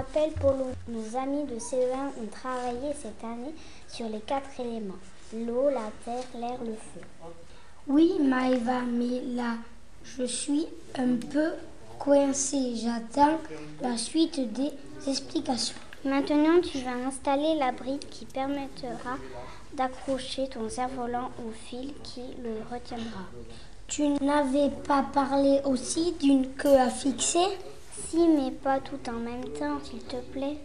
rappelle Polo. Nos amis de CE1 ont travaillé cette année sur les quatre éléments. L'eau, la terre, l'air, le feu. Oui, Maëva, mais là, je suis un peu coincée. J'attends la suite des explications. Maintenant, tu vas installer la bride qui permettra d'accrocher ton cerf-volant au fil qui le retiendra. Tu n'avais pas parlé aussi d'une queue à fixer? Si, mais pas tout en même temps, s'il te plaît.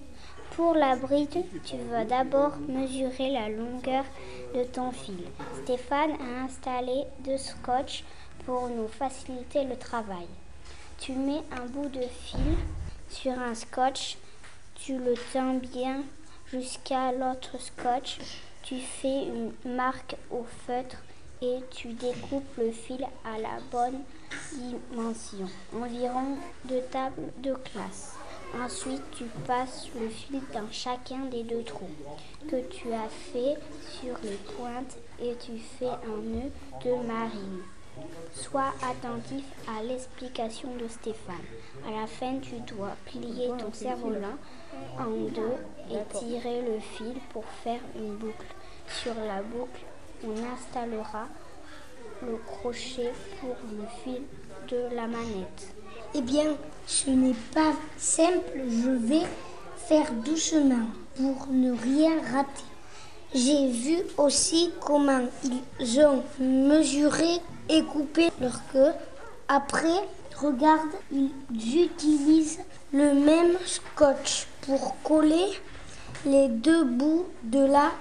Pour la bride, tu vas d'abord mesurer la longueur de ton fil. Stéphane a installé deux scotch pour nous faciliter le travail. Tu mets un bout de fil sur un scotch, tu le tiens bien jusqu'à l'autre scotch, tu fais une marque au feutre et tu découpes le fil à la bonne dimension, environ deux tables de classe. Ensuite, tu passes le fil dans chacun des deux trous que tu as fait sur les pointes et tu fais un nœud de marine. Sois attentif à l'explication de Stéphane. À la fin, tu dois plier ton cerf-volant en deux et tirer le fil pour faire une boucle. Sur la boucle, on installera le crochet pour le fil de la manette. Eh bien, ce n'est pas simple. Je vais faire doucement pour ne rien rater. J'ai vu aussi comment ils ont mesuré et coupé leur queue. Après, regarde, ils utilisent le même scotch pour coller les deux bouts de la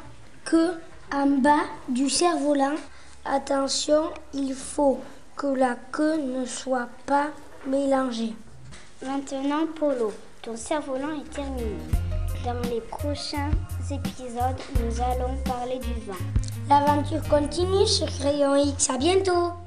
queue en bas du cerf-volant. Attention, il faut que la queue ne soit pas mélangée. Maintenant, Polo, ton cerf-volant est terminé. Dans les prochains épisodes, nous allons parler du vent. L'aventure continue sur Crayon X. À bientôt!